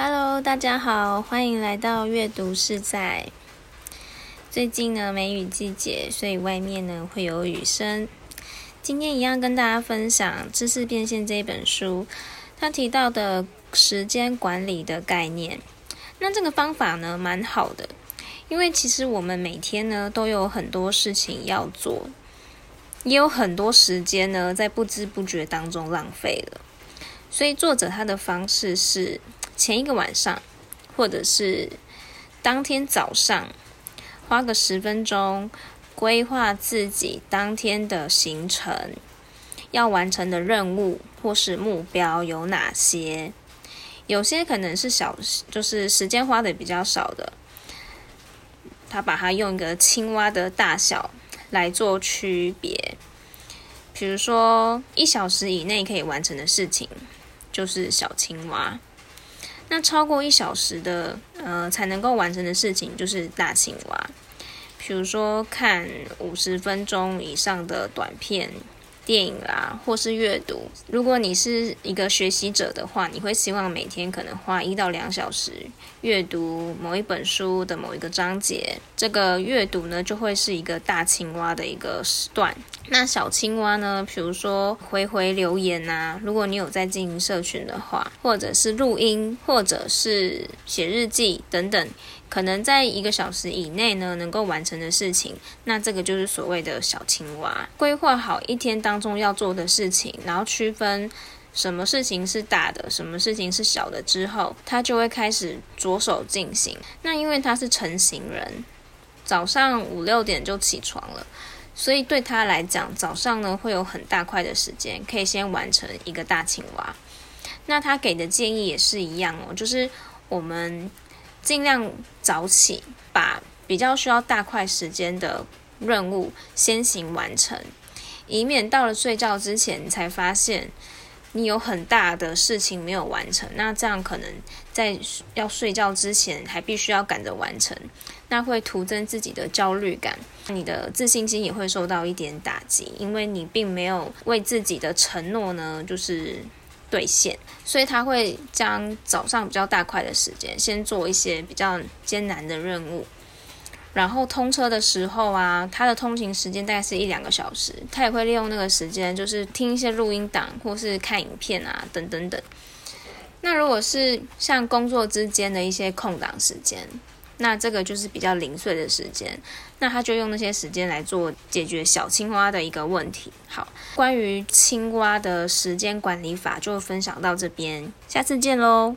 Hello，大家好，欢迎来到阅读是在。最近呢，梅雨季节，所以外面呢会有雨声。今天一样跟大家分享《知识变现》这一本书，它提到的时间管理的概念。那这个方法呢，蛮好的，因为其实我们每天呢都有很多事情要做，也有很多时间呢在不知不觉当中浪费了。所以作者他的方式是。前一个晚上，或者是当天早上，花个十分钟规划自己当天的行程，要完成的任务或是目标有哪些？有些可能是小，就是时间花的比较少的，他把它用一个青蛙的大小来做区别。比如说，一小时以内可以完成的事情，就是小青蛙。那超过一小时的，呃，才能够完成的事情就是大青蛙，比如说看五十分钟以上的短片。电影啦，或是阅读。如果你是一个学习者的话，你会希望每天可能花一到两小时阅读某一本书的某一个章节。这个阅读呢，就会是一个大青蛙的一个时段。那小青蛙呢，比如说回回留言啊，如果你有在经营社群的话，或者是录音，或者是写日记等等。可能在一个小时以内呢，能够完成的事情，那这个就是所谓的小青蛙。规划好一天当中要做的事情，然后区分什么事情是大的，什么事情是小的之后，他就会开始着手进行。那因为他是成型人，早上五六点就起床了，所以对他来讲，早上呢会有很大块的时间可以先完成一个大青蛙。那他给的建议也是一样哦，就是我们。尽量早起，把比较需要大块时间的任务先行完成，以免到了睡觉之前才发现你有很大的事情没有完成。那这样可能在要睡觉之前还必须要赶着完成，那会徒增自己的焦虑感，你的自信心也会受到一点打击，因为你并没有为自己的承诺呢，就是。兑现，所以他会将早上比较大块的时间先做一些比较艰难的任务，然后通车的时候啊，他的通勤时间大概是一两个小时，他也会利用那个时间，就是听一些录音档或是看影片啊，等等等。那如果是像工作之间的一些空档时间。那这个就是比较零碎的时间，那他就用那些时间来做解决小青蛙的一个问题。好，关于青蛙的时间管理法就分享到这边，下次见喽。